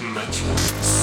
much. more.